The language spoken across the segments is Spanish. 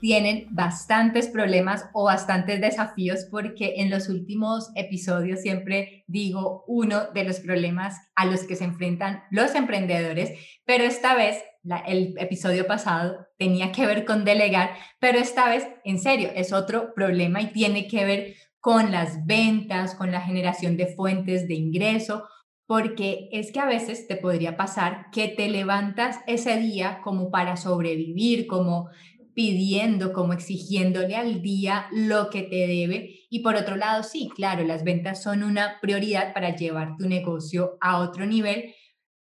tienen bastantes problemas o bastantes desafíos porque en los últimos episodios siempre digo uno de los problemas a los que se enfrentan los emprendedores, pero esta vez, el episodio pasado tenía que ver con delegar, pero esta vez, en serio, es otro problema y tiene que ver con las ventas, con la generación de fuentes de ingreso, porque es que a veces te podría pasar que te levantas ese día como para sobrevivir, como pidiendo, como exigiéndole al día lo que te debe. Y por otro lado, sí, claro, las ventas son una prioridad para llevar tu negocio a otro nivel,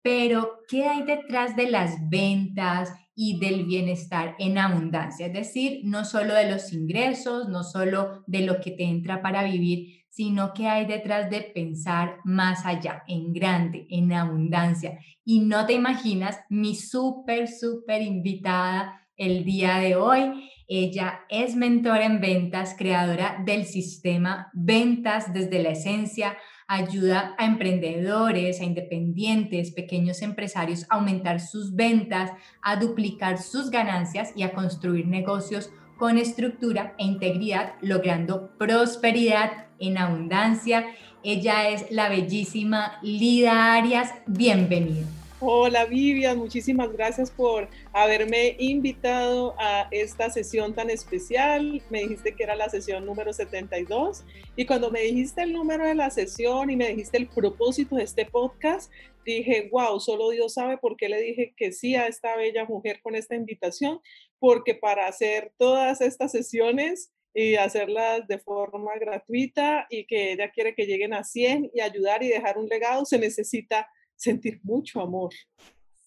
pero ¿qué hay detrás de las ventas y del bienestar en abundancia? Es decir, no solo de los ingresos, no solo de lo que te entra para vivir, sino que hay detrás de pensar más allá, en grande, en abundancia. Y no te imaginas mi súper, súper invitada el día de hoy. Ella es mentora en ventas, creadora del sistema Ventas desde la Esencia, ayuda a emprendedores, a independientes, pequeños empresarios a aumentar sus ventas, a duplicar sus ganancias y a construir negocios con estructura e integridad, logrando prosperidad en abundancia. Ella es la bellísima Lida Arias. Bienvenida. Hola Vivian, muchísimas gracias por haberme invitado a esta sesión tan especial. Me dijiste que era la sesión número 72 y cuando me dijiste el número de la sesión y me dijiste el propósito de este podcast, dije, wow, solo Dios sabe por qué le dije que sí a esta bella mujer con esta invitación, porque para hacer todas estas sesiones y hacerlas de forma gratuita y que ella quiere que lleguen a 100 y ayudar y dejar un legado, se necesita sentir mucho amor.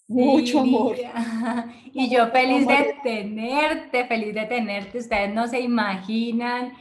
Mucho amor. Y yo feliz de tenerte, feliz de tenerte. Ustedes no se imaginan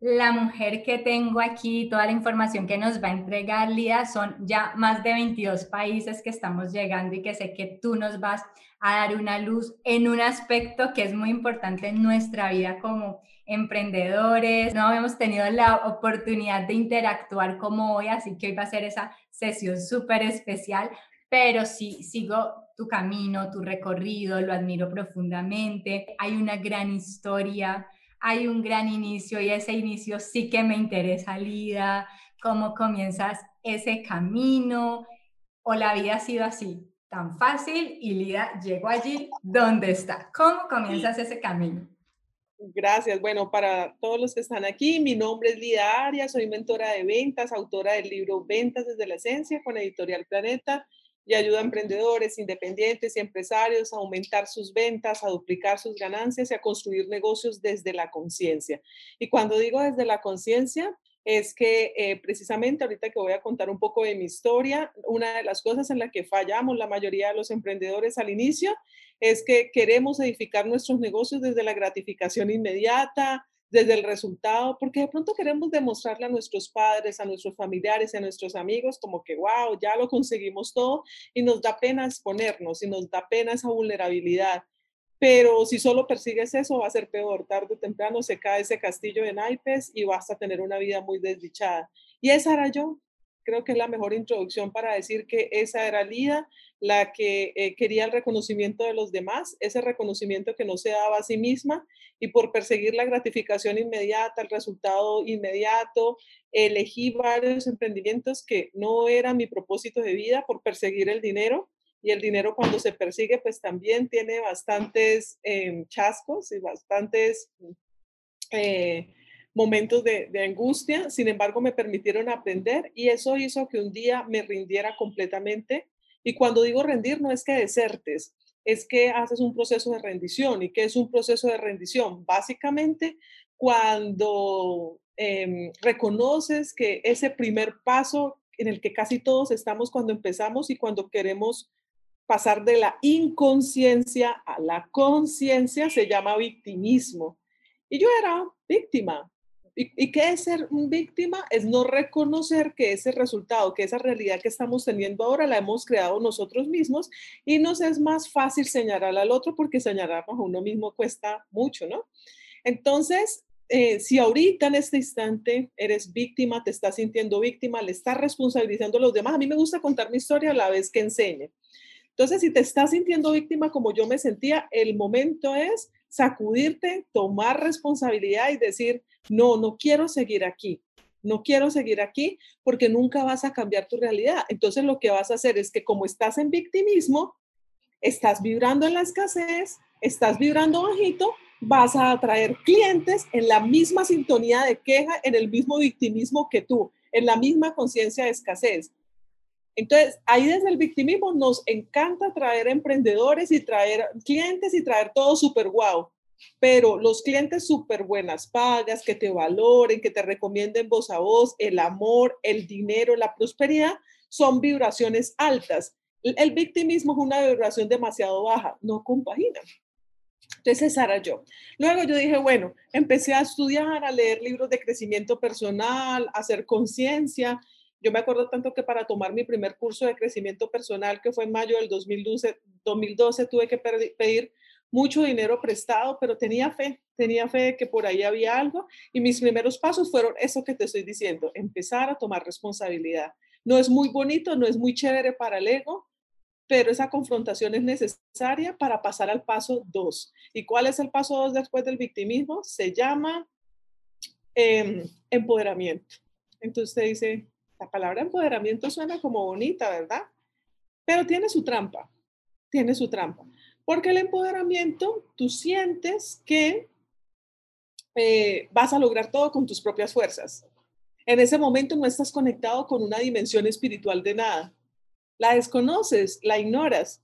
la mujer que tengo aquí, toda la información que nos va a entregar Lida, son ya más de 22 países que estamos llegando y que sé que tú nos vas a dar una luz en un aspecto que es muy importante en nuestra vida como emprendedores. No habíamos tenido la oportunidad de interactuar como hoy, así que hoy va a ser esa sesión súper especial, pero sí sigo tu camino, tu recorrido, lo admiro profundamente. Hay una gran historia, hay un gran inicio y ese inicio sí que me interesa, Lida, cómo comienzas ese camino o la vida ha sido así, tan fácil y Lida llegó allí donde está. ¿Cómo comienzas ese camino? Gracias. Bueno, para todos los que están aquí, mi nombre es Lida Arias, soy mentora de ventas, autora del libro Ventas desde la Esencia con Editorial Planeta y ayuda a emprendedores, independientes y empresarios a aumentar sus ventas, a duplicar sus ganancias y a construir negocios desde la conciencia. Y cuando digo desde la conciencia, es que eh, precisamente ahorita que voy a contar un poco de mi historia, una de las cosas en las que fallamos la mayoría de los emprendedores al inicio es que queremos edificar nuestros negocios desde la gratificación inmediata, desde el resultado, porque de pronto queremos demostrarle a nuestros padres, a nuestros familiares, a nuestros amigos, como que, wow, ya lo conseguimos todo y nos da pena exponernos y nos da pena esa vulnerabilidad. Pero si solo persigues eso, va a ser peor. Tarde o temprano se cae ese castillo de naipes y vas a tener una vida muy desdichada. Y esa era yo. Creo que es la mejor introducción para decir que esa era Lida, la que eh, quería el reconocimiento de los demás, ese reconocimiento que no se daba a sí misma y por perseguir la gratificación inmediata, el resultado inmediato, elegí varios emprendimientos que no eran mi propósito de vida por perseguir el dinero y el dinero cuando se persigue pues también tiene bastantes em, chascos y bastantes eh, momentos de, de, angustia, sin embargo me permitieron aprender y eso hizo que un día me rindiera completamente y cuando digo rendir no es que desertes, es que haces un proceso de rendición. ¿Y qué es un proceso de rendición? Básicamente cuando em, reconoces que ese primer paso en el que casi todos estamos cuando empezamos y cuando queremos pasar de la inconsciencia a la conciencia se llama victimismo. Y yo era víctima. ¿Y, qué es ser víctima? Es no reconocer que ese resultado, que esa realidad que estamos teniendo ahora la hemos creado nosotros mismos y nos es más fácil señalar al otro porque señalar a uno mismo cuesta mucho, ¿no? Entonces, eh, si ahorita en este instante eres víctima, te estás sintiendo víctima, le estás responsabilizando a los demás, a mí me gusta contar mi historia a la vez que enseñe. Entonces, si te estás sintiendo víctima como yo me sentía, el momento es sacudirte, tomar responsabilidad y decir, no, no quiero seguir aquí, no quiero seguir aquí porque nunca vas a cambiar tu realidad. Entonces, lo que vas a hacer es que como estás en victimismo, estás vibrando en la escasez, estás vibrando bajito, vas a atraer clientes en la misma sintonía de queja, en el mismo victimismo que tú, en la misma conciencia de escasez. Entonces, ahí desde el victimismo nos encanta traer emprendedores y traer clientes y traer todo súper guau. Pero los clientes súper buenas pagas, que te valoren, que te recomienden voz a voz, el amor, el dinero, la prosperidad, son vibraciones altas. El victimismo es una vibración demasiado baja, no compagina. Entonces, esa era yo. Luego yo dije, bueno, empecé a estudiar, a leer libros de crecimiento personal, a hacer conciencia. Yo me acuerdo tanto que para tomar mi primer curso de crecimiento personal, que fue en mayo del 2012, 2012 tuve que pedir mucho dinero prestado, pero tenía fe, tenía fe de que por ahí había algo y mis primeros pasos fueron eso que te estoy diciendo, empezar a tomar responsabilidad. No es muy bonito, no es muy chévere para el ego, pero esa confrontación es necesaria para pasar al paso 2. ¿Y cuál es el paso 2 después del victimismo? Se llama em, empoderamiento. Entonces usted dice, la palabra empoderamiento suena como bonita, ¿verdad? Pero tiene su trampa, tiene su trampa. Porque el empoderamiento, tú sientes que eh, vas a lograr todo con tus propias fuerzas. En ese momento no estás conectado con una dimensión espiritual de nada la desconoces, la ignoras,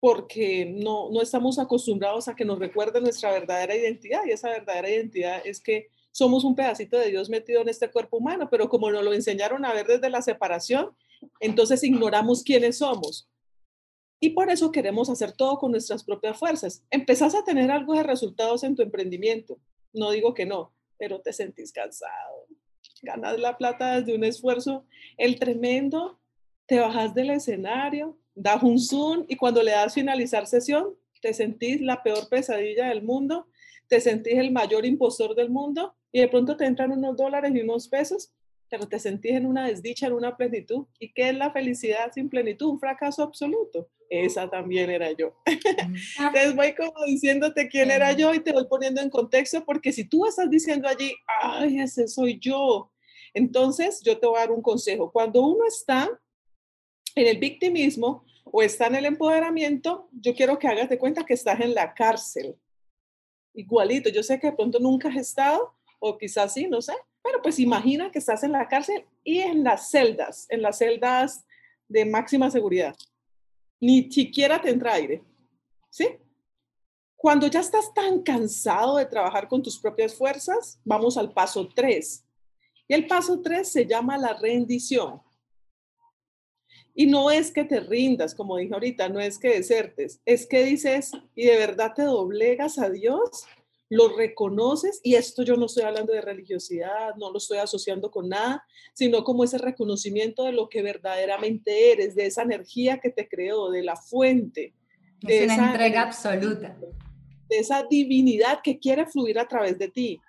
porque no, no estamos acostumbrados a que nos recuerde nuestra verdadera identidad y esa verdadera identidad es que somos un pedacito de Dios metido en este cuerpo humano, pero como nos lo enseñaron a ver desde la separación, entonces ignoramos quiénes somos. Y por eso queremos hacer todo con nuestras propias fuerzas. Empezás a tener algo de resultados en tu emprendimiento. No digo que no, pero te sentís cansado. Ganas la plata desde un esfuerzo. El tremendo te bajas del escenario, das un zoom y cuando le das finalizar sesión, te sentís la peor pesadilla del mundo, te sentís el mayor impostor del mundo y de pronto te entran unos dólares y unos pesos, pero te sentís en una desdicha, en una plenitud. ¿Y qué es la felicidad sin plenitud? Un fracaso absoluto. Esa también era yo. Entonces voy como diciéndote quién era yo y te voy poniendo en contexto porque si tú estás diciendo allí, ay, ese soy yo, entonces yo te voy a dar un consejo. Cuando uno está en el victimismo o está en el empoderamiento, yo quiero que hagas de cuenta que estás en la cárcel. Igualito, yo sé que de pronto nunca has estado, o quizás sí, no sé, pero pues imagina que estás en la cárcel y en las celdas, en las celdas de máxima seguridad. Ni siquiera te entra aire, ¿sí? Cuando ya estás tan cansado de trabajar con tus propias fuerzas, vamos al paso 3. Y el paso 3 se llama la rendición. Y no es que te rindas, como dije ahorita, no es que desertes, es que dices y de verdad te doblegas a Dios, lo reconoces y esto yo no estoy hablando de religiosidad, no lo estoy asociando con nada, sino como ese reconocimiento de lo que verdaderamente eres, de esa energía que te creó, de la fuente. De es una entrega absoluta. De esa divinidad que quiere fluir a través de ti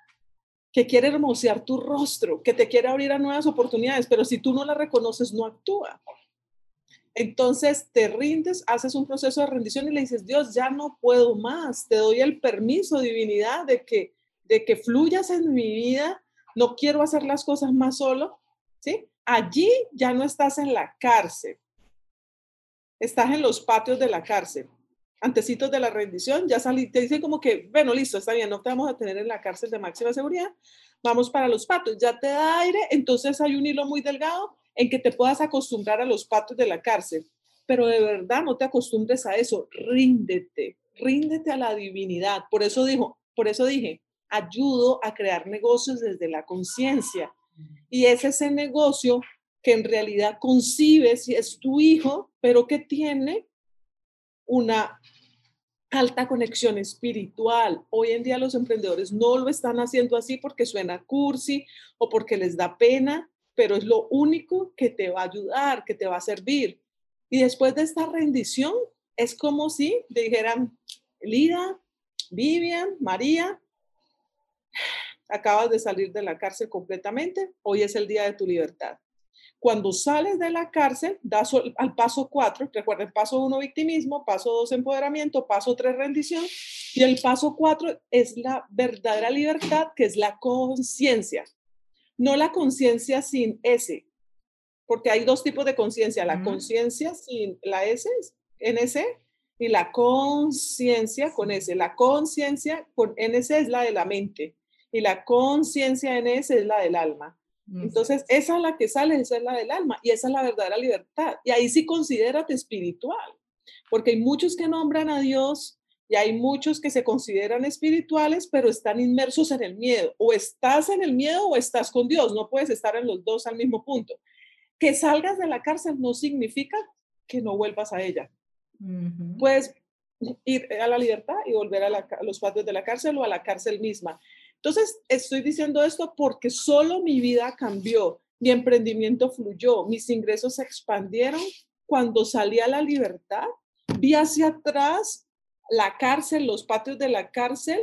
que quiere hermosear tu rostro, que te quiere abrir a nuevas oportunidades, pero si tú no la reconoces, no actúa. Entonces te rindes, haces un proceso de rendición y le dices, Dios, ya no puedo más, te doy el permiso, divinidad, de que, de que fluyas en mi vida, no quiero hacer las cosas más solo, ¿sí? Allí ya no estás en la cárcel, estás en los patios de la cárcel. Antecitos de la rendición, ya salí, te dicen como que, bueno, listo, está bien, no te vamos a tener en la cárcel de máxima seguridad, vamos para los patios, ya te da aire, entonces hay un hilo muy delgado en que te puedas acostumbrar a los patos de la cárcel, pero de verdad no te acostumbres a eso, ríndete, ríndete a la divinidad. Por eso dijo, por eso dije, ayudo a crear negocios desde la conciencia. Y es ese negocio que en realidad concibes si es tu hijo, pero que tiene una alta conexión espiritual. Hoy en día los emprendedores no lo están haciendo así porque suena cursi o porque les da pena, pero es lo único que te va a ayudar, que te va a servir. Y después de esta rendición, es como si dijeran, Lida, Vivian, María, acabas de salir de la cárcel completamente, hoy es el día de tu libertad. Cuando sales de la cárcel, das al paso cuatro, recuerden, paso uno, victimismo, paso dos, empoderamiento, paso tres, rendición, y el paso cuatro es la verdadera libertad, que es la conciencia. No la conciencia sin S, porque hay dos tipos de conciencia, la conciencia sin la S, NS, y la conciencia con S. La conciencia con NS es la de la mente, y la conciencia NS es la del alma. Entonces, esa es la que sale, esa es la del alma y esa es la verdadera libertad. Y ahí sí considérate espiritual, porque hay muchos que nombran a Dios y hay muchos que se consideran espirituales, pero están inmersos en el miedo. O estás en el miedo o estás con Dios, no puedes estar en los dos al mismo punto. Que salgas de la cárcel no significa que no vuelvas a ella. Puedes ir a la libertad y volver a, a los patios de la cárcel o a la cárcel misma. Entonces, estoy diciendo esto porque solo mi vida cambió, mi emprendimiento fluyó, mis ingresos se expandieron cuando salí a la libertad, vi hacia atrás la cárcel, los patios de la cárcel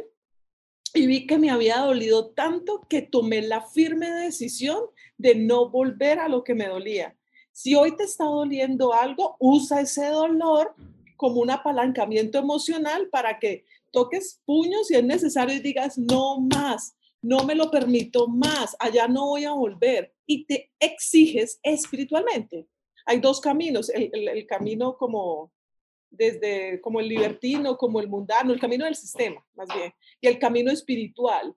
y vi que me había dolido tanto que tomé la firme decisión de no volver a lo que me dolía. Si hoy te está doliendo algo, usa ese dolor como un apalancamiento emocional para que toques puños si es necesario y digas, no más, no me lo permito más, allá no voy a volver. Y te exiges espiritualmente. Hay dos caminos, el, camino como desde como el libertino, como el mundano, el camino del sistema, más bien, y el camino espiritual.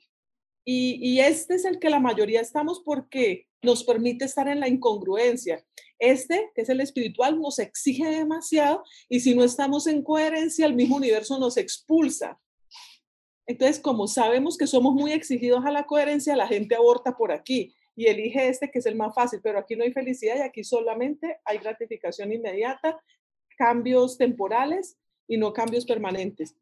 Y, y, este es el que la mayoría estamos porque nos permite estar en la incongruencia. Este, que es el espiritual, nos exige demasiado y si no estamos en coherencia, el mismo universo nos expulsa. Entonces, como sabemos que somos muy exigidos a la coherencia, la gente aborta por aquí y elige este que es el más fácil, pero aquí no hay felicidad y aquí solamente hay gratificación inmediata, cambios temporales y no cambios permanentes.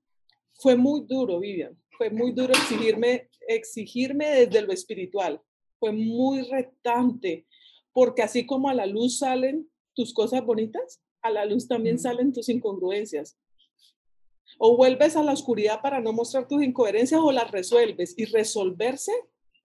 Fue muy duro, Vivian, fue muy duro exigirme, exigirme desde lo espiritual, fue muy retante porque así como a la luz salen tus cosas bonitas, a la luz también salen tus incongruencias. O vuelves a la oscuridad para no mostrar tus incoherencias o las resuelves. Y resolverse,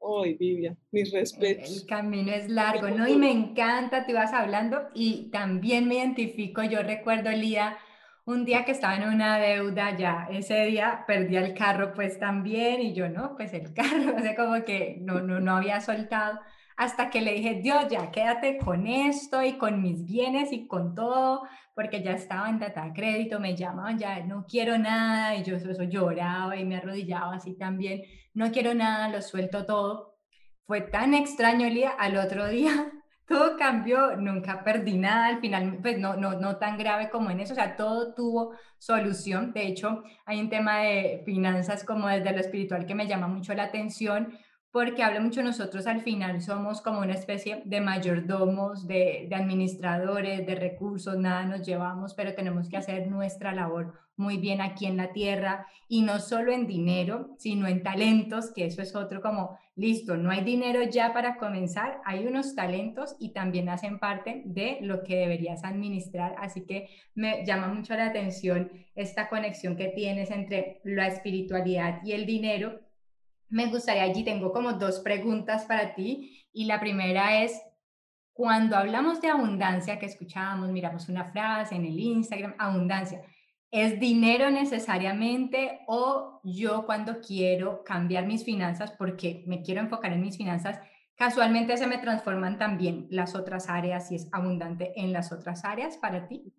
¡ay, Vivian! Mis respetos. El camino es largo, ¿no? Y me encanta, te ibas hablando y también me identifico. Yo recuerdo, Lía, un día que estaba en una deuda ya, ese día perdí el carro pues también y yo no, pues el carro, o sea, como que no, no, no había soltado hasta que le dije, Dios, ya quédate con esto y con mis bienes y con todo, porque ya estaba en data crédito, me llamaban, ya no quiero nada, y yo eso, lloraba y me arrodillaba así también, no quiero nada, lo suelto todo. Fue tan extraño el día, al otro día todo cambió, nunca perdí nada, al final, pues no, no, no tan grave como en eso, o sea, todo tuvo solución. De hecho, hay un tema de finanzas como desde lo espiritual que me llama mucho la atención, porque habla mucho nosotros al final somos como una especie de mayordomos, de, de, administradores, de recursos, nada nos llevamos, pero tenemos que hacer nuestra labor muy bien aquí en la tierra y no solo en dinero, sino en talentos, que eso es otro como, listo, no hay dinero ya para comenzar, hay unos talentos y también hacen parte de lo que deberías administrar, así que me llama mucho la atención esta conexión que tienes entre la espiritualidad y el dinero me gustaría, allí tengo como dos preguntas para ti y la primera es, cuando hablamos de abundancia, que escuchábamos, miramos una frase en el Instagram, abundancia, ¿es dinero necesariamente o yo cuando quiero cambiar mis finanzas porque me quiero enfocar en mis finanzas, casualmente se me transforman también las otras áreas y es abundante en las otras áreas para ti?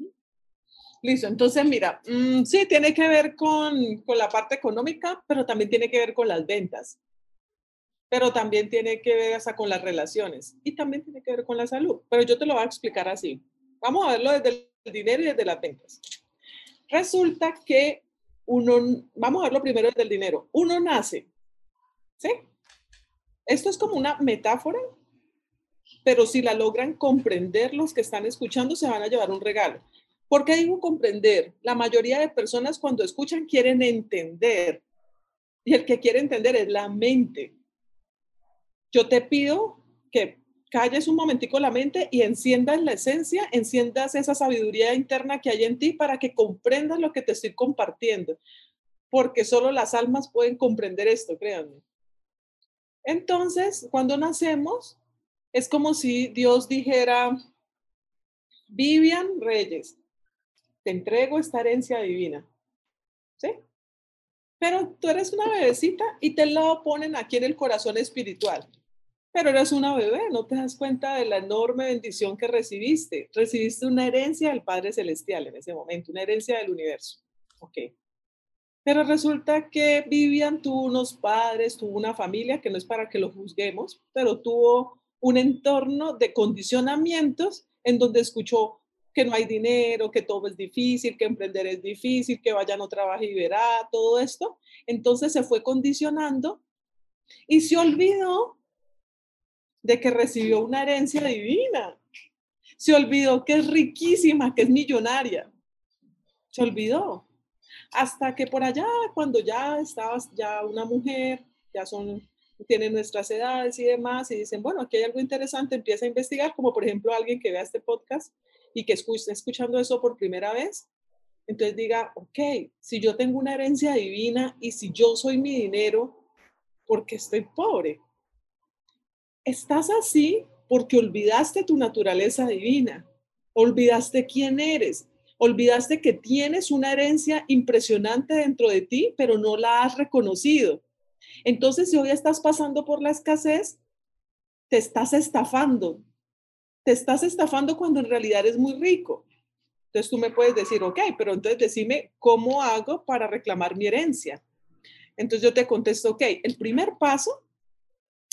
Listo, entonces mira, mm, sí, tiene que ver con, con, la parte económica, pero también tiene que ver con las ventas, pero también tiene que ver hasta con las relaciones y también tiene que ver con la salud, pero yo te lo voy a explicar así. Vamos a verlo desde el dinero y desde las ventas. Resulta que uno, vamos a verlo primero desde el dinero, uno nace, ¿sí? Esto es como una metáfora, pero si la logran comprender los que están escuchando, se van a llevar un regalo ¿Por qué digo comprender? La mayoría de personas cuando escuchan quieren entender. Y el que quiere entender es la mente. Yo te pido que calles un momentico la mente y enciendas la esencia, enciendas esa sabiduría interna que hay en ti para que comprendas lo que te estoy compartiendo. Porque solo las almas pueden comprender esto, créanme. Entonces, cuando nacemos, es como si Dios dijera, Vivian Reyes, te entrego esta herencia divina. ¿Sí? Pero tú eres una bebecita y te la ponen aquí en el corazón espiritual. Pero eres una bebé, no te das cuenta de la enorme bendición que recibiste. Recibiste una herencia del Padre Celestial en ese momento, una herencia del universo. Ok. Pero resulta que Vivian tuvo unos padres, tuvo una familia, que no es para que lo juzguemos, pero tuvo un entorno de condicionamientos en donde escuchó que no hay dinero, que todo es difícil, que emprender es difícil, que vaya no trabaje y verá, todo esto. Entonces se fue condicionando y se olvidó de que recibió una herencia divina. Se olvidó que es riquísima, que es millonaria. Se olvidó. Hasta que por allá, cuando ya estabas ya una mujer, ya son, tienen nuestras edades y demás, y dicen, bueno, aquí hay algo interesante, empieza a investigar, como por ejemplo alguien que vea este podcast y que esté escuchando eso por primera vez, entonces diga, ok, si yo tengo una herencia divina y si yo soy mi dinero, ¿por qué estoy pobre? Estás así porque olvidaste tu naturaleza divina, olvidaste quién eres, Olvidaste que tienes una herencia impresionante dentro de ti, pero no la has reconocido. Entonces, si hoy estás pasando por la escasez, te estás estafando. Te estás estafando cuando en realidad eres muy rico. Entonces tú me puedes decir, ok, pero entonces decime cómo hago para reclamar mi herencia. Entonces yo te contesto, ok, el primer paso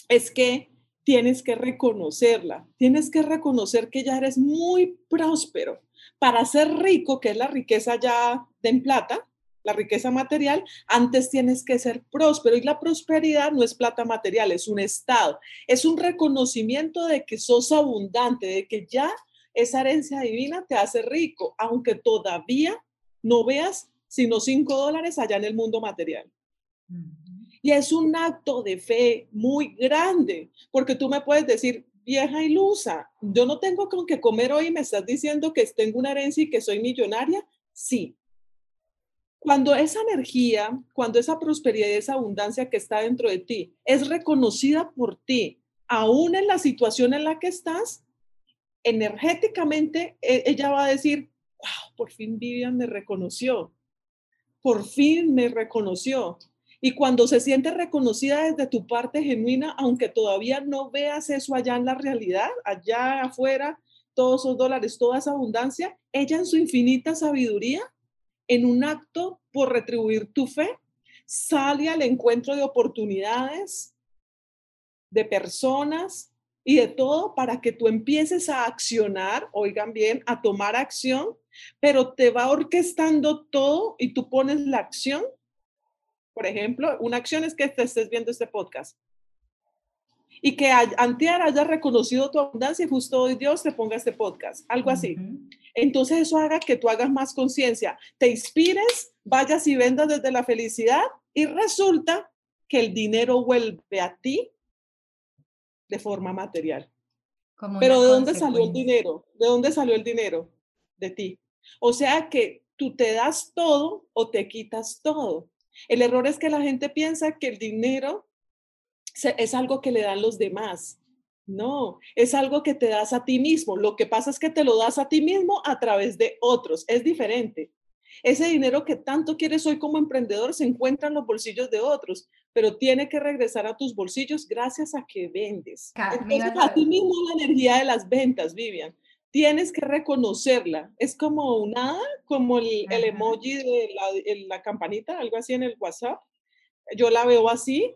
es que tienes que reconocerla, tienes que reconocer que ya eres muy próspero, para ser rico, que es la riqueza ya de en plata, la riqueza material, antes tienes que ser próspero y la prosperidad no es plata material, es un estado, es un reconocimiento de que sos abundante, de que ya esa herencia divina te hace rico, aunque todavía no veas sino cinco dólares allá en el mundo material. Y es un acto de fe muy grande, porque tú me puedes decir, vieja ilusa, yo no tengo con qué comer hoy, me estás diciendo que tengo una herencia y que soy millonaria. Sí. Cuando esa energía, cuando esa prosperidad y esa abundancia que está dentro de ti es reconocida por ti, aún en la situación en la que estás, energéticamente e, ella va a decir, wow, por fin Vivian me reconoció, por fin me reconoció. Y cuando se siente reconocida desde tu parte genuina, aunque todavía no veas eso allá en la realidad, allá afuera, todos esos dólares, toda esa abundancia, ella en su infinita sabiduría, en un acto por retribuir tu fe, sale al encuentro de oportunidades, de personas y de todo para que tú empieces a accionar, oigan bien, a tomar acción, pero te va orquestando todo y tú pones la acción por ejemplo, una acción es que te estés viendo este podcast y que antier hayas reconocido tu abundancia y justo hoy Dios te ponga este podcast, algo así. Entonces eso haga que tú hagas más conciencia, te inspires, vayas y vendas desde la felicidad y resulta que el dinero vuelve a ti de forma material. Pero ¿de dónde salió el dinero? ¿De dónde salió el dinero? De ti. O sea que tú te das todo o te quitas todo. El error es que la gente piensa que el dinero es algo que le dan los demás. No, es algo que te das a ti mismo. Lo que pasa es que te lo das a ti mismo a través de otros. Es diferente. Ese dinero que tanto quieres hoy como emprendedor se encuentra en los bolsillos de otros, pero tiene que regresar a tus bolsillos gracias a que vendes. Entonces, a ti mismo la energía de las ventas, Vivian tienes que reconocerla. Es como una, como el, emoji de la, campanita, algo así en el WhatsApp. Yo la veo así.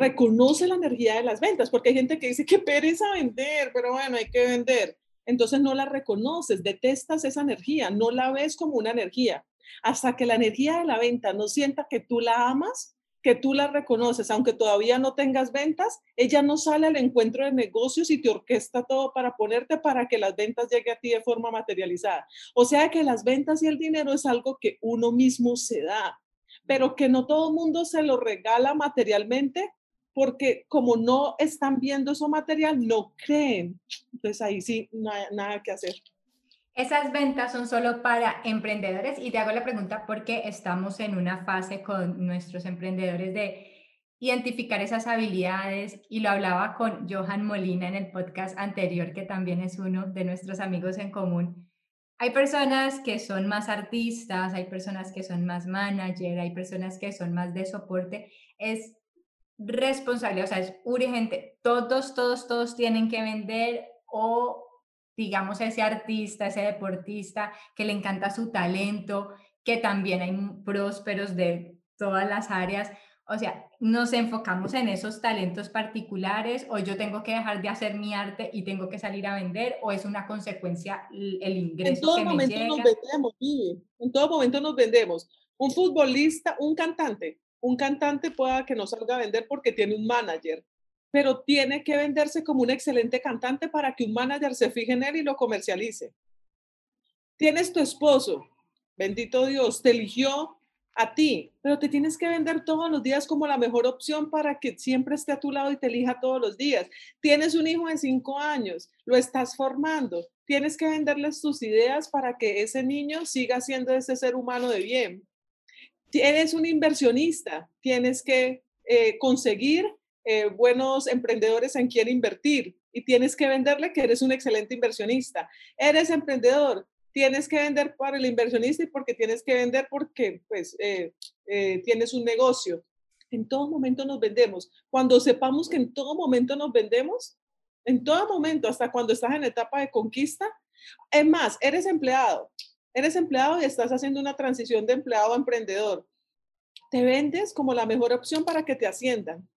Reconoce la energía de las ventas, porque hay gente que dice que pereza vender, pero bueno, hay que vender. Entonces no la reconoces, detestas esa energía, no la ves como una energía. Hasta que la energía de la venta no sienta que tú la amas, que tú la reconoces, aunque todavía no tengas ventas, ella no sale al encuentro de negocios y te orquesta todo para ponerte para que las ventas lleguen a ti de forma materializada. O sea que las ventas y el dinero es algo que uno mismo se da, pero que no todo el mundo se lo regala materialmente porque como no están viendo eso material, no creen. Entonces ahí sí, no hay nada que hacer. Esas ventas son solo para emprendedores y te hago la pregunta porque estamos en una fase con nuestros emprendedores de identificar esas habilidades y lo hablaba con Johan Molina en el podcast anterior, que también es uno de nuestros amigos en común. Hay personas que son más artistas, hay personas que son más manager, hay personas que son más de soporte. Es responsable, o sea, es urgente. Todos, todos, todos tienen que vender o digamos, ese artista, ese deportista que le encanta su talento, que también hay prósperos de todas las áreas. O sea, nos enfocamos en esos talentos particulares o yo tengo que dejar de hacer mi arte y tengo que salir a vender o es una consecuencia el ingreso. En todo momento nos vendemos, en todo momento nos vendemos. Un futbolista, un cantante, un cantante pueda que no salga a vender porque tiene un manager, pero tiene que venderse como un excelente cantante para que un manager se fije en él y lo comercialice. Tienes tu esposo, bendito Dios, te eligió a ti, pero te tienes que vender todos los días como la mejor opción para que siempre esté a tu lado y te elija todos los días. Tienes un hijo de cinco años, lo estás formando, tienes que venderles tus ideas para que ese niño siga siendo ese ser humano de bien. Tienes un inversionista, tienes que eh, conseguir eh, buenos emprendedores en quien invertir y tienes que venderle que eres un excelente inversionista. Eres emprendedor, tienes que vender para el inversionista y porque tienes que vender porque pues eh, tienes un negocio. En todo momento nos vendemos. Cuando sepamos que en todo momento nos vendemos, en todo momento, hasta cuando estás en etapa de conquista, es más, eres empleado, eres empleado y estás haciendo una transición de empleado a emprendedor. Te vendes como la mejor opción para que te asciendan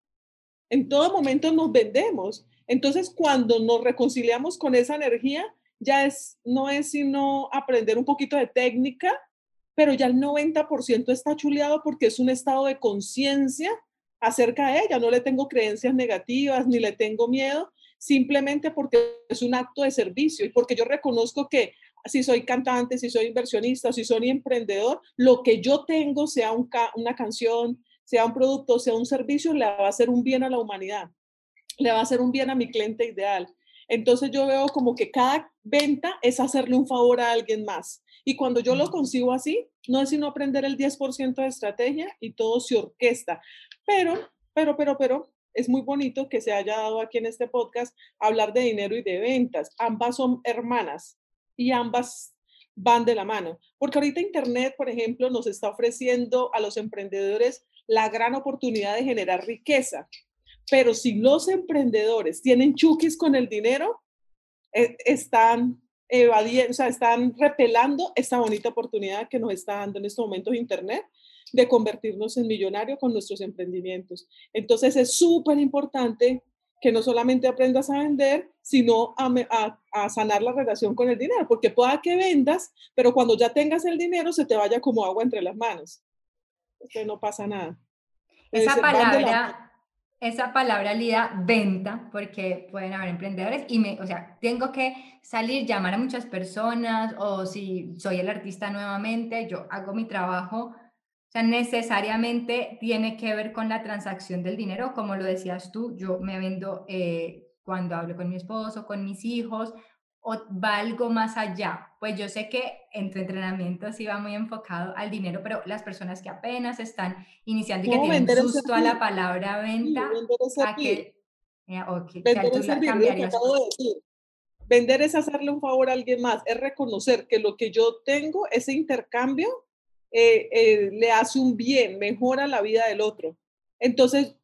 en todo momento nos vendemos. Entonces, cuando nos reconciliamos con esa energía, ya es, no es sino aprender un poquito de técnica, pero ya el 90% está chuleado porque es un estado de conciencia acerca de ella. No le tengo creencias negativas ni le tengo miedo, simplemente porque es un acto de servicio y porque yo reconozco que si soy cantante, si soy inversionista, si soy emprendedor, lo que yo tengo, sea una canción, sea un producto, sea un servicio, le va a hacer un bien a la humanidad, le va a hacer un bien a mi cliente ideal. Entonces yo veo como que cada venta es hacerle un favor a alguien más. Y cuando yo lo consigo así, no es sino aprender el 10% de estrategia y todo se orquesta. Pero, pero, pero, pero, es muy bonito que se haya dado aquí en este podcast hablar de dinero y de ventas. Ambas son hermanas y ambas van de la mano. Porque ahorita Internet, por ejemplo, nos está ofreciendo a los emprendedores la gran oportunidad de generar riqueza. Pero si los emprendedores tienen chukis con el dinero, eh, están evadiendo, o sea, están repelando esta bonita oportunidad que nos está dando en estos momentos Internet de convertirnos en millonarios con nuestros emprendimientos. Entonces es súper importante que no solamente aprendas a vender, sino a, a, sanar la relación con el dinero, porque pueda que vendas, pero cuando ya tengas el dinero se te vaya como agua entre las manos que no pasa nada. Esa palabra, esa palabra Lida, venta, porque pueden haber emprendedores y me, o sea, tengo que salir, llamar a muchas personas o si soy el artista nuevamente, yo hago mi trabajo, o sea, necesariamente tiene que ver con la transacción del dinero, como lo decías tú, yo me vendo eh, cuando hablo con mi esposo, con mis hijos, o va algo más allá? Pues yo sé que en tu entrenamiento sí va muy enfocado al dinero, pero las personas que apenas están iniciando y que tienen susto a la palabra venta, a que... vender, es vender es hacerle un favor a alguien más, es reconocer que lo que yo tengo, ese intercambio, eh, eh, le hace un bien, mejora la vida del otro. Entonces,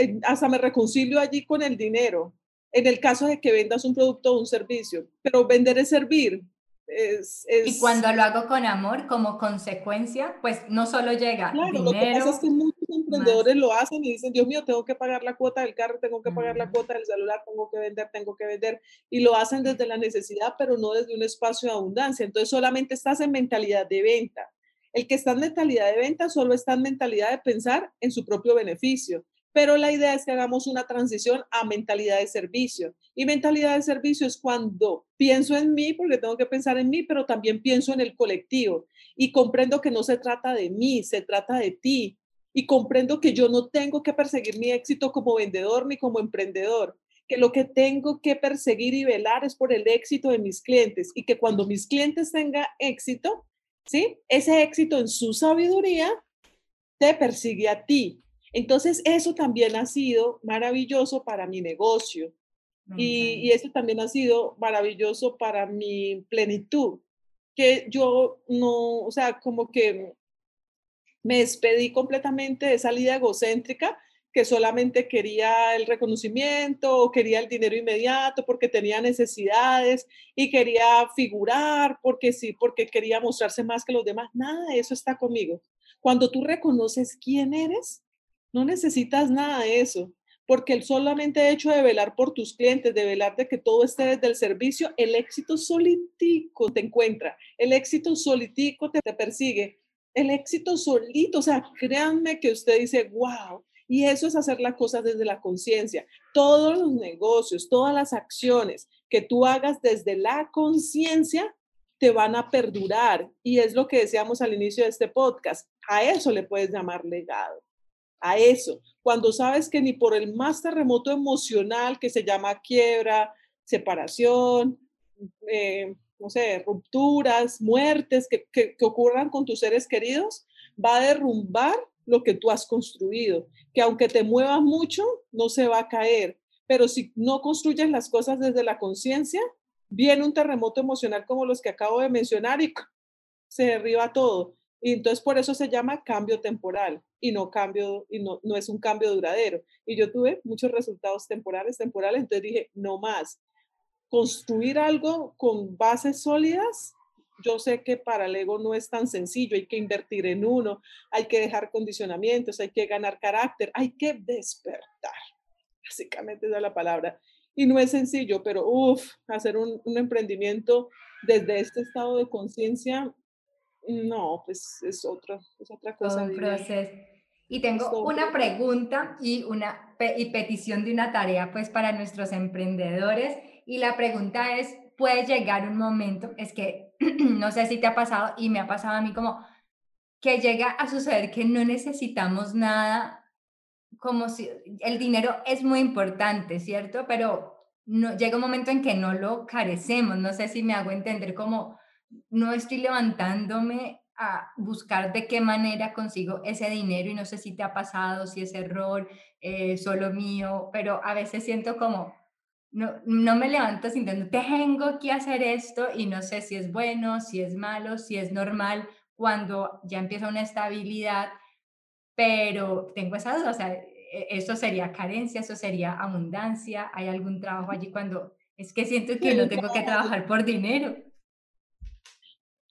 eh, hasta me reconcilio allí con el dinero en el caso de que vendas un producto o un servicio, pero vender es servir. Es, Y cuando lo hago con amor, como consecuencia, pues no solo llega claro, dinero. Lo que pasa es que muchos emprendedores lo hacen y dicen, Dios mío, tengo que pagar la cuota del carro, tengo que pagar la cuota del celular, tengo que vender, tengo que vender. Y lo hacen desde la necesidad, pero no desde un espacio de abundancia. Entonces solamente estás en mentalidad de venta. El que está en mentalidad de venta solo está en mentalidad de pensar en su propio beneficio. Pero la idea es que hagamos una transición a mentalidad de servicio. Y mentalidad de servicio es cuando pienso en mí, porque tengo que pensar en mí, pero también pienso en el colectivo. Y comprendo que no se trata de mí, se trata de ti. Y comprendo que yo no tengo que perseguir mi éxito como vendedor ni como emprendedor, que lo que tengo que perseguir y velar es por el éxito de mis clientes y que cuando mis clientes tengan éxito, ¿sí? Ese éxito en su sabiduría te persigue a ti. Entonces, eso también ha sido maravilloso para mi negocio y, y eso también ha sido maravilloso para mi plenitud, que yo no, o sea, como que me despedí completamente de esa vida egocéntrica que solamente quería el reconocimiento o quería el dinero inmediato porque tenía necesidades y quería figurar porque sí, porque quería mostrarse más que los demás. Nada de eso está conmigo. Cuando tú reconoces quién eres, no necesitas nada de eso, porque el solamente hecho de velar por tus clientes, de velar de que todo esté desde el servicio, el éxito solitico te encuentra, el éxito solitico te, te persigue, el éxito solito, o sea, créanme que usted dice, wow, y eso es hacer las cosas desde la conciencia. Todos los negocios, todas las acciones que tú hagas desde la conciencia te van a perdurar. Y es lo que decíamos al inicio de este podcast. A eso le puedes llamar legado. A eso. Cuando sabes que ni por el más terremoto emocional que se llama quiebra, separación, eh, no sé, rupturas, muertes que, que, que ocurran con tus seres queridos, va a derrumbar lo que tú has construido, que aunque te muevas mucho, no se va a caer. Pero si no construyes las cosas desde la conciencia, viene un terremoto emocional como los que acabo de mencionar y se derriba todo. Y entonces por eso se llama cambio temporal y no cambio, y no, no es un cambio duradero. Y yo tuve muchos resultados temporales, temporales, entonces dije, no más. Construir algo con bases sólidas yo sé que para el ego no es tan sencillo, hay que invertir en uno, hay que dejar condicionamientos, hay que ganar carácter, hay que despertar. Básicamente esa es la palabra. Y no es sencillo, pero uff, hacer un, un, emprendimiento desde este estado de conciencia, no, pues es otra, es otra cosa. Un proceso. Y tengo una pregunta y una y petición de una tarea pues para nuestros emprendedores. Y la pregunta es, puede llegar un momento, es que no sé si te ha pasado y me ha pasado a mí como que llega a suceder que no necesitamos nada, como si el dinero es muy importante, ¿cierto? Pero no, llega un momento en que no lo carecemos, no sé si me hago entender como no estoy levantándome a buscar de qué manera consigo ese dinero y no sé si te ha pasado, si es error eh, solo mío, pero a veces siento como no, no me levanto sintiendo, tengo que hacer esto y no sé si es bueno, si es malo, si es normal, cuando ya empieza una estabilidad, pero tengo esa duda, o sea, e, eso sería carencia, eso sería abundancia, hay algún trabajo allí cuando es que siento que no tengo que trabajar por dinero.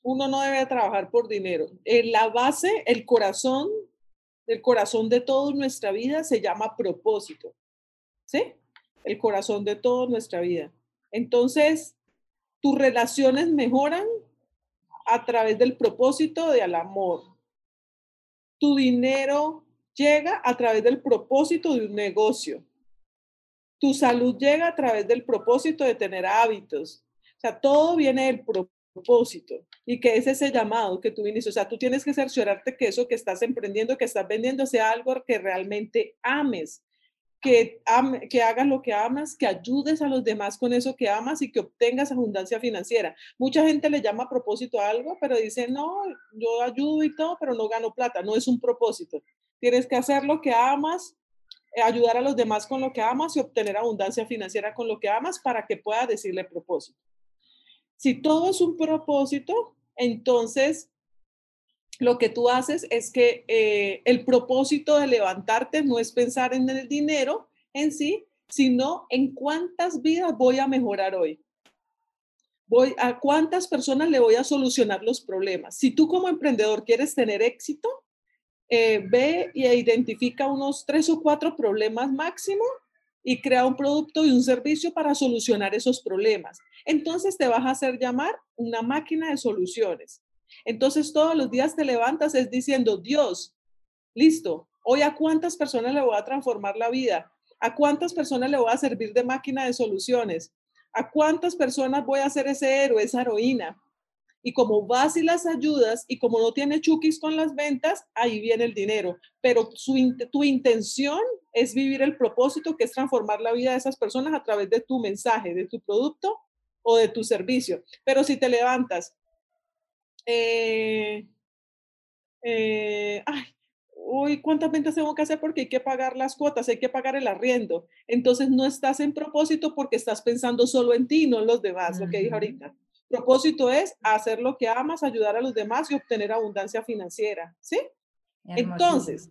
Uno no debe trabajar por dinero. En la base, el corazón, el corazón de toda nuestra vida se llama propósito. ¿Sí? El corazón de toda nuestra vida. Entonces, tus relaciones mejoran a través del propósito del amor. Tu dinero llega a través del propósito de un negocio. Tu salud llega a través del propósito de tener hábitos. O sea, todo viene del propósito y que es ese llamado que tú viniste. O sea, tú tienes que cerciorarte que eso que estás emprendiendo, que estás vendiendo, sea algo que realmente ames que, hagas lo que amas, que ayudes a los demás con eso que amas y que obtengas abundancia financiera. Mucha gente le llama propósito a algo, pero dice, no, yo ayudo y todo, pero no gano plata. No es un propósito. Tienes que hacer lo que amas, eh, ayudar a los demás con lo que amas y obtener abundancia financiera con lo que amas para que puedas decirle propósito. Si todo es un propósito, entonces lo que tú haces es que eh, el propósito de levantarte no es pensar en el dinero en sí, sino en cuántas vidas voy a mejorar hoy. Voy a cuántas personas le voy a solucionar los problemas. Si tú como emprendedor quieres tener éxito, eh, ve e identifica unos tres o cuatro problemas máximo y crea un producto y un servicio para solucionar esos problemas. Entonces te vas a hacer llamar una máquina de soluciones. Entonces todos los días te levantas es diciendo, Dios, listo, hoy a cuántas personas le voy a transformar la vida, a cuántas personas le voy a servir de máquina de soluciones, a cuántas personas voy a hacer ese héroe, esa heroína. Y como vas y las ayudas y como no tiene chukis con las ventas, ahí viene el dinero. Pero tu intención es vivir el propósito que es transformar la vida de esas personas a través de tu mensaje, de tu producto o de tu servicio. Pero si te levantas, eh, eh, ay, uy, ¿cuántas ventas tengo que hacer? Porque hay que pagar las cuotas, hay que pagar el arriendo. Entonces no estás en propósito porque estás pensando solo en ti, no en los demás, lo que dije ahorita. Propósito es hacer lo que amas, ayudar a los demás y obtener abundancia financiera, ¿sí? Entonces,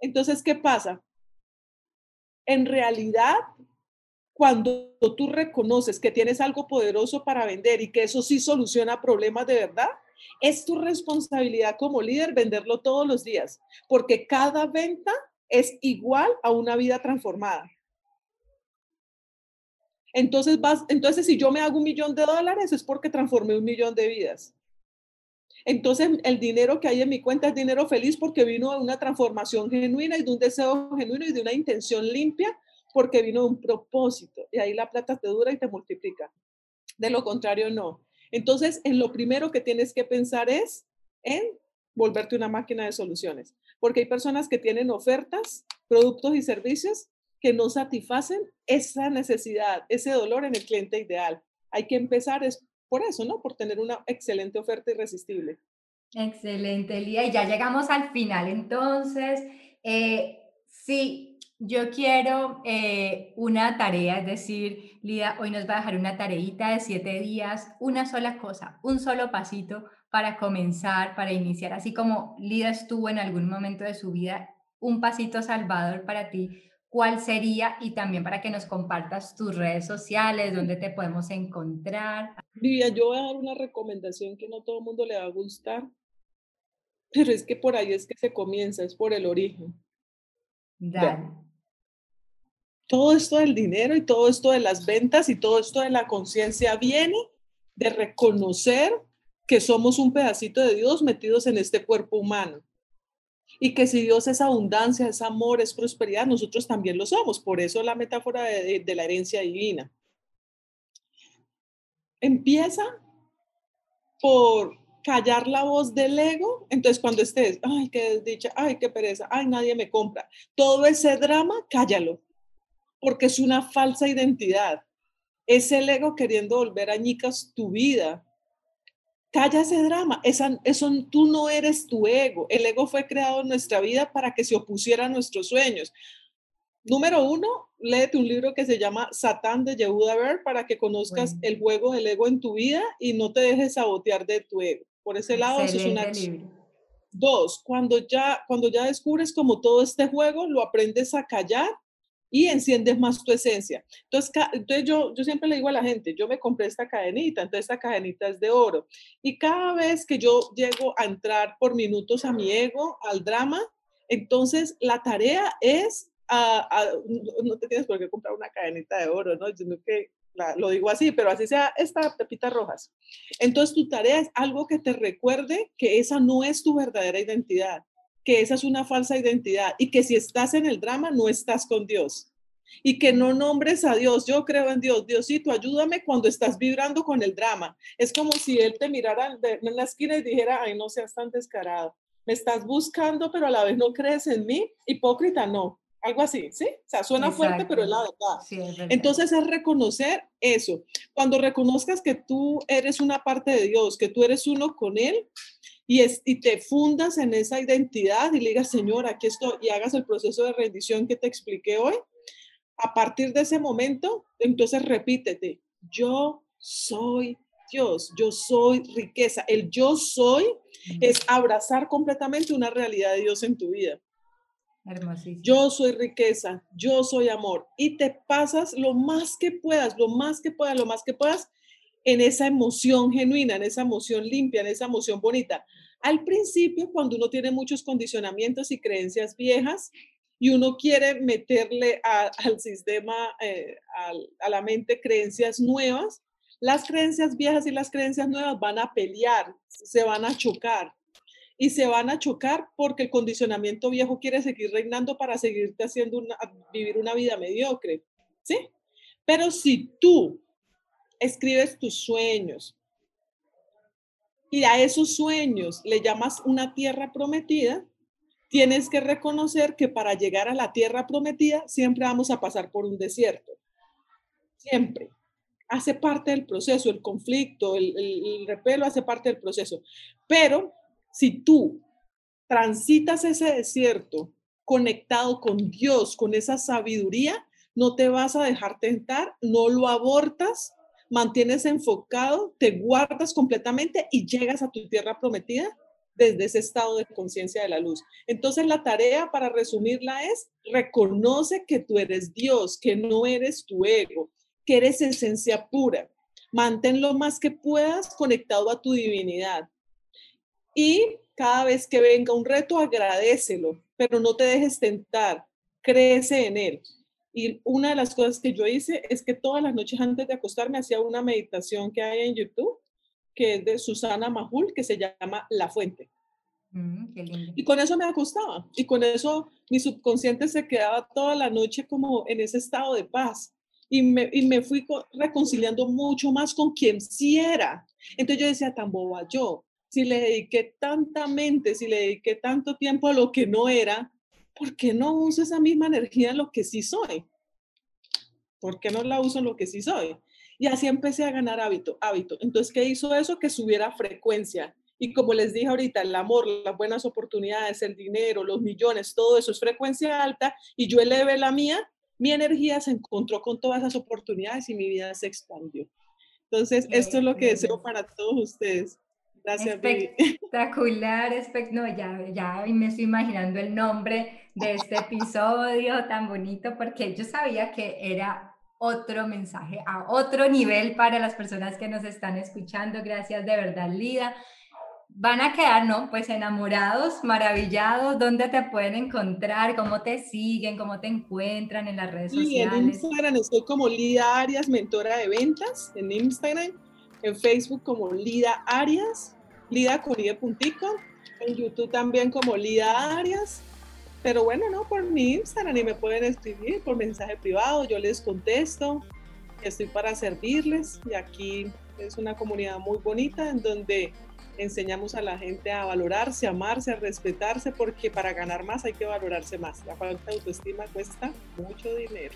entonces, ¿qué pasa? En realidad, cuando tú reconoces que tienes algo poderoso para vender y que eso sí soluciona problemas de verdad, es tu responsabilidad como líder venderlo todos los días, porque cada venta es igual a una vida transformada. Entonces, vas, entonces si yo me hago un millón de dólares es porque transformé un millón de vidas. Entonces, el dinero que hay en mi cuenta es dinero feliz porque vino de una transformación genuina y de un deseo genuino y de una intención limpia porque vino de un propósito. Y ahí la plata te dura y te multiplica. De lo contrario, no. Entonces, en lo primero que tienes que pensar es en volverte una máquina de soluciones, porque hay personas que tienen ofertas, productos y servicios que no satisfacen esa necesidad, ese dolor en el cliente ideal. Hay que empezar es por eso, ¿no? Por tener una excelente oferta irresistible. Excelente, Lía. Y ya llegamos al final. Entonces, eh, sí, yo quiero eh, una tarea, es decir, Lida, hoy nos va a dejar una tareita de siete días, una sola cosa, un solo pasito para comenzar, para iniciar, así como Lida estuvo en algún momento de su vida, un pasito salvador para ti, ¿cuál sería? Y también para que nos compartas tus redes sociales, dónde te podemos encontrar. Lidia, yo voy a dar una recomendación que no todo el mundo le va a gustar, pero es que por ahí es que se comienza, es por el origen. Dale todo esto del dinero y todo esto de las ventas y todo esto de la conciencia viene de reconocer que somos un pedacito de Dios metidos en este cuerpo humano. Y que si Dios es abundancia, es amor, es prosperidad, nosotros también lo somos. Por eso la metáfora de, la herencia divina. Empieza por callar la voz del ego. Entonces cuando estés, ay, qué desdicha, ay, qué pereza, ay, nadie me compra. Todo ese drama, cállalo porque es una falsa identidad. Es el ego queriendo volver añicas tu vida. Calla ese drama. Esa, eso, tú no eres tu ego. El ego fue creado en nuestra vida para que se opusiera a nuestros sueños. Número uno, léete un libro que se llama Satán de Yehuda Ver para que conozcas el juego del ego en tu vida y no te dejes sabotear de tu ego. Por ese lado, eso es una Dos, cuando ya, cuando ya descubres como todo este juego, lo aprendes a callar y enciendes más tu esencia. Entonces, entonces yo, yo siempre le digo a la gente, yo me compré esta cadenita, entonces esta cadenita es de oro. Y cada vez que yo llego a entrar por minutos a mi ego, al drama, entonces la tarea es, no te tienes por qué comprar una cadenita de oro, ¿no? Sino que lo digo así, pero así sea esta pepita rojas. Entonces tu tarea es algo que te recuerde que esa no es tu verdadera identidad que esa es una falsa identidad y que si estás en el drama no estás con Dios. Y que no nombres a Dios, yo creo en Dios, Diosito, ayúdame cuando estás vibrando con el drama. Es como si Él te mirara en la esquina y dijera, ay, no seas tan descarado, me estás buscando, pero a la vez no crees en mí, hipócrita, no, algo así, ¿sí? O sea, suena fuerte, pero es la verdad. Entonces es reconocer eso. Cuando reconozcas que tú eres una parte de Dios, que tú eres uno con Él, y, es, y te fundas en esa identidad y le digas, Señor, aquí estoy, y hagas el proceso de rendición que te expliqué hoy, a partir de ese momento, entonces repítete, yo soy Dios, yo soy riqueza. El yo soy es abrazar completamente una realidad de Dios en tu vida. Yo soy riqueza, yo soy amor. Y te pasas lo más que puedas, lo más que puedas, lo más que puedas en esa emoción genuina, en esa emoción limpia, en esa emoción bonita. Al principio, cuando uno tiene muchos condicionamientos y creencias viejas y uno quiere meterle al sistema, eh, a la mente creencias nuevas, Las creencias viejas y las creencias nuevas van a pelear, se van a chocar y se van a chocar porque el condicionamiento viejo quiere seguir reinando para seguirte haciendo una, vivir una vida mediocre, ¿sí? Pero si tú escribes tus sueños y a esos sueños le llamas una tierra prometida, tienes que reconocer que para llegar a la tierra prometida siempre vamos a pasar por un desierto. Siempre. Hace parte del proceso, el conflicto, el, el repelo hace parte del proceso. Pero si tú transitas ese desierto conectado con Dios, con esa sabiduría, no te vas a dejar tentar, no lo abortas, mantienes enfocado, te guardas completamente y llegas a tu tierra prometida desde ese estado de conciencia de la luz. Entonces la tarea para resumirla es, reconoce que tú eres Dios, que no eres tu ego, que eres esencia pura. Mantén lo más que puedas conectado a tu divinidad y cada vez que venga un reto, agradecelo, pero no te dejes tentar, crece en él. Y una de las cosas que yo hice es que todas las noches antes de acostarme hacía una meditación que hay en YouTube, que es de Susana Mahul, que se llama La Fuente. Mm, y con eso me acostaba. Y con eso mi subconsciente se quedaba toda la noche como en ese estado de paz. Y me, y me fui reconciliando mucho más con quien sí era. Entonces yo decía, tan boba yo, si le dediqué tanta mente, si le dediqué tanto tiempo a lo que no era, ¿por qué no uso esa misma energía en lo que sí soy? ¿Por qué no la uso en lo que sí soy? Y así empecé a ganar hábito, hábito. Entonces, ¿qué hizo eso? Que subiera frecuencia. Y como les dije ahorita, el amor, las buenas oportunidades, el dinero, los millones, todo eso es frecuencia alta y yo elevé la mía, mi energía se encontró con todas esas oportunidades y mi vida se expandió. Entonces, esto es lo que deseo para todos ustedes. Gracias, Espectacular, no, ya, ya me estoy imaginando el nombre de este episodio tan bonito porque yo sabía que era otro mensaje a otro nivel para las personas que nos están escuchando. Gracias de verdad, Lida. Van a quedar, ¿no? Pues enamorados, maravillados. ¿Dónde te pueden encontrar? ¿Cómo te siguen? ¿Cómo te encuentran en las redes sociales? Sí, en Instagram estoy como Lida Arias, mentora de ventas, en Instagram. En Facebook como Lida Arias Lida con puntico, en YouTube también como Lida Arias, pero bueno, no, por mi Instagram y me pueden escribir por mensaje privado, yo les contesto, estoy para servirles y aquí es una comunidad muy bonita en donde enseñamos a la gente a valorarse, a amarse, a respetarse, porque para ganar más hay que valorarse más. La falta de autoestima cuesta mucho dinero.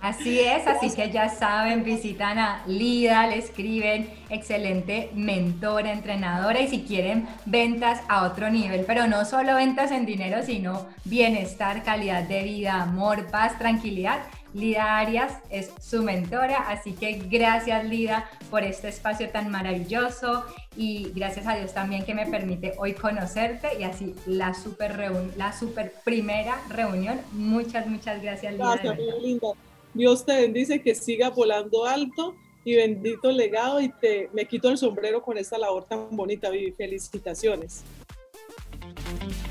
Así es, así que ya saben, visitan a Lida, le escriben, excelente mentora, entrenadora y si quieren ventas a otro nivel, pero no solo ventas en dinero, sino bienestar, calidad de vida, amor, paz, tranquilidad. Lida Arias es su mentora, así que gracias Lida por este espacio tan maravilloso y gracias a Dios también que me permite hoy conocerte y así la super, la super primera reunión. Muchas, muchas gracias Lida. Gracias, muy linda. Dios te bendice, que siga volando alto y bendito legado y te me quito el sombrero con esta labor tan bonita, Vivi. Felicitaciones.